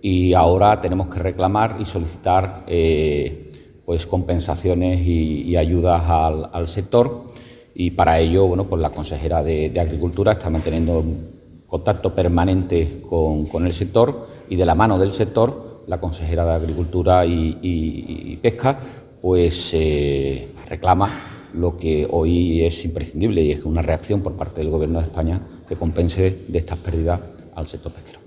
y ahora tenemos que reclamar y solicitar eh, pues compensaciones y, ayudas al, sector y para ello bueno pues la consejera de, Agricultura está manteniendo contacto permanente con, el sector y de la mano del sector la consejera de Agricultura y, Pesca pues eh, reclama lo que hoy es imprescindible y es una reacción por parte del Gobierno de España que compense de estas pérdidas al sector pesquero.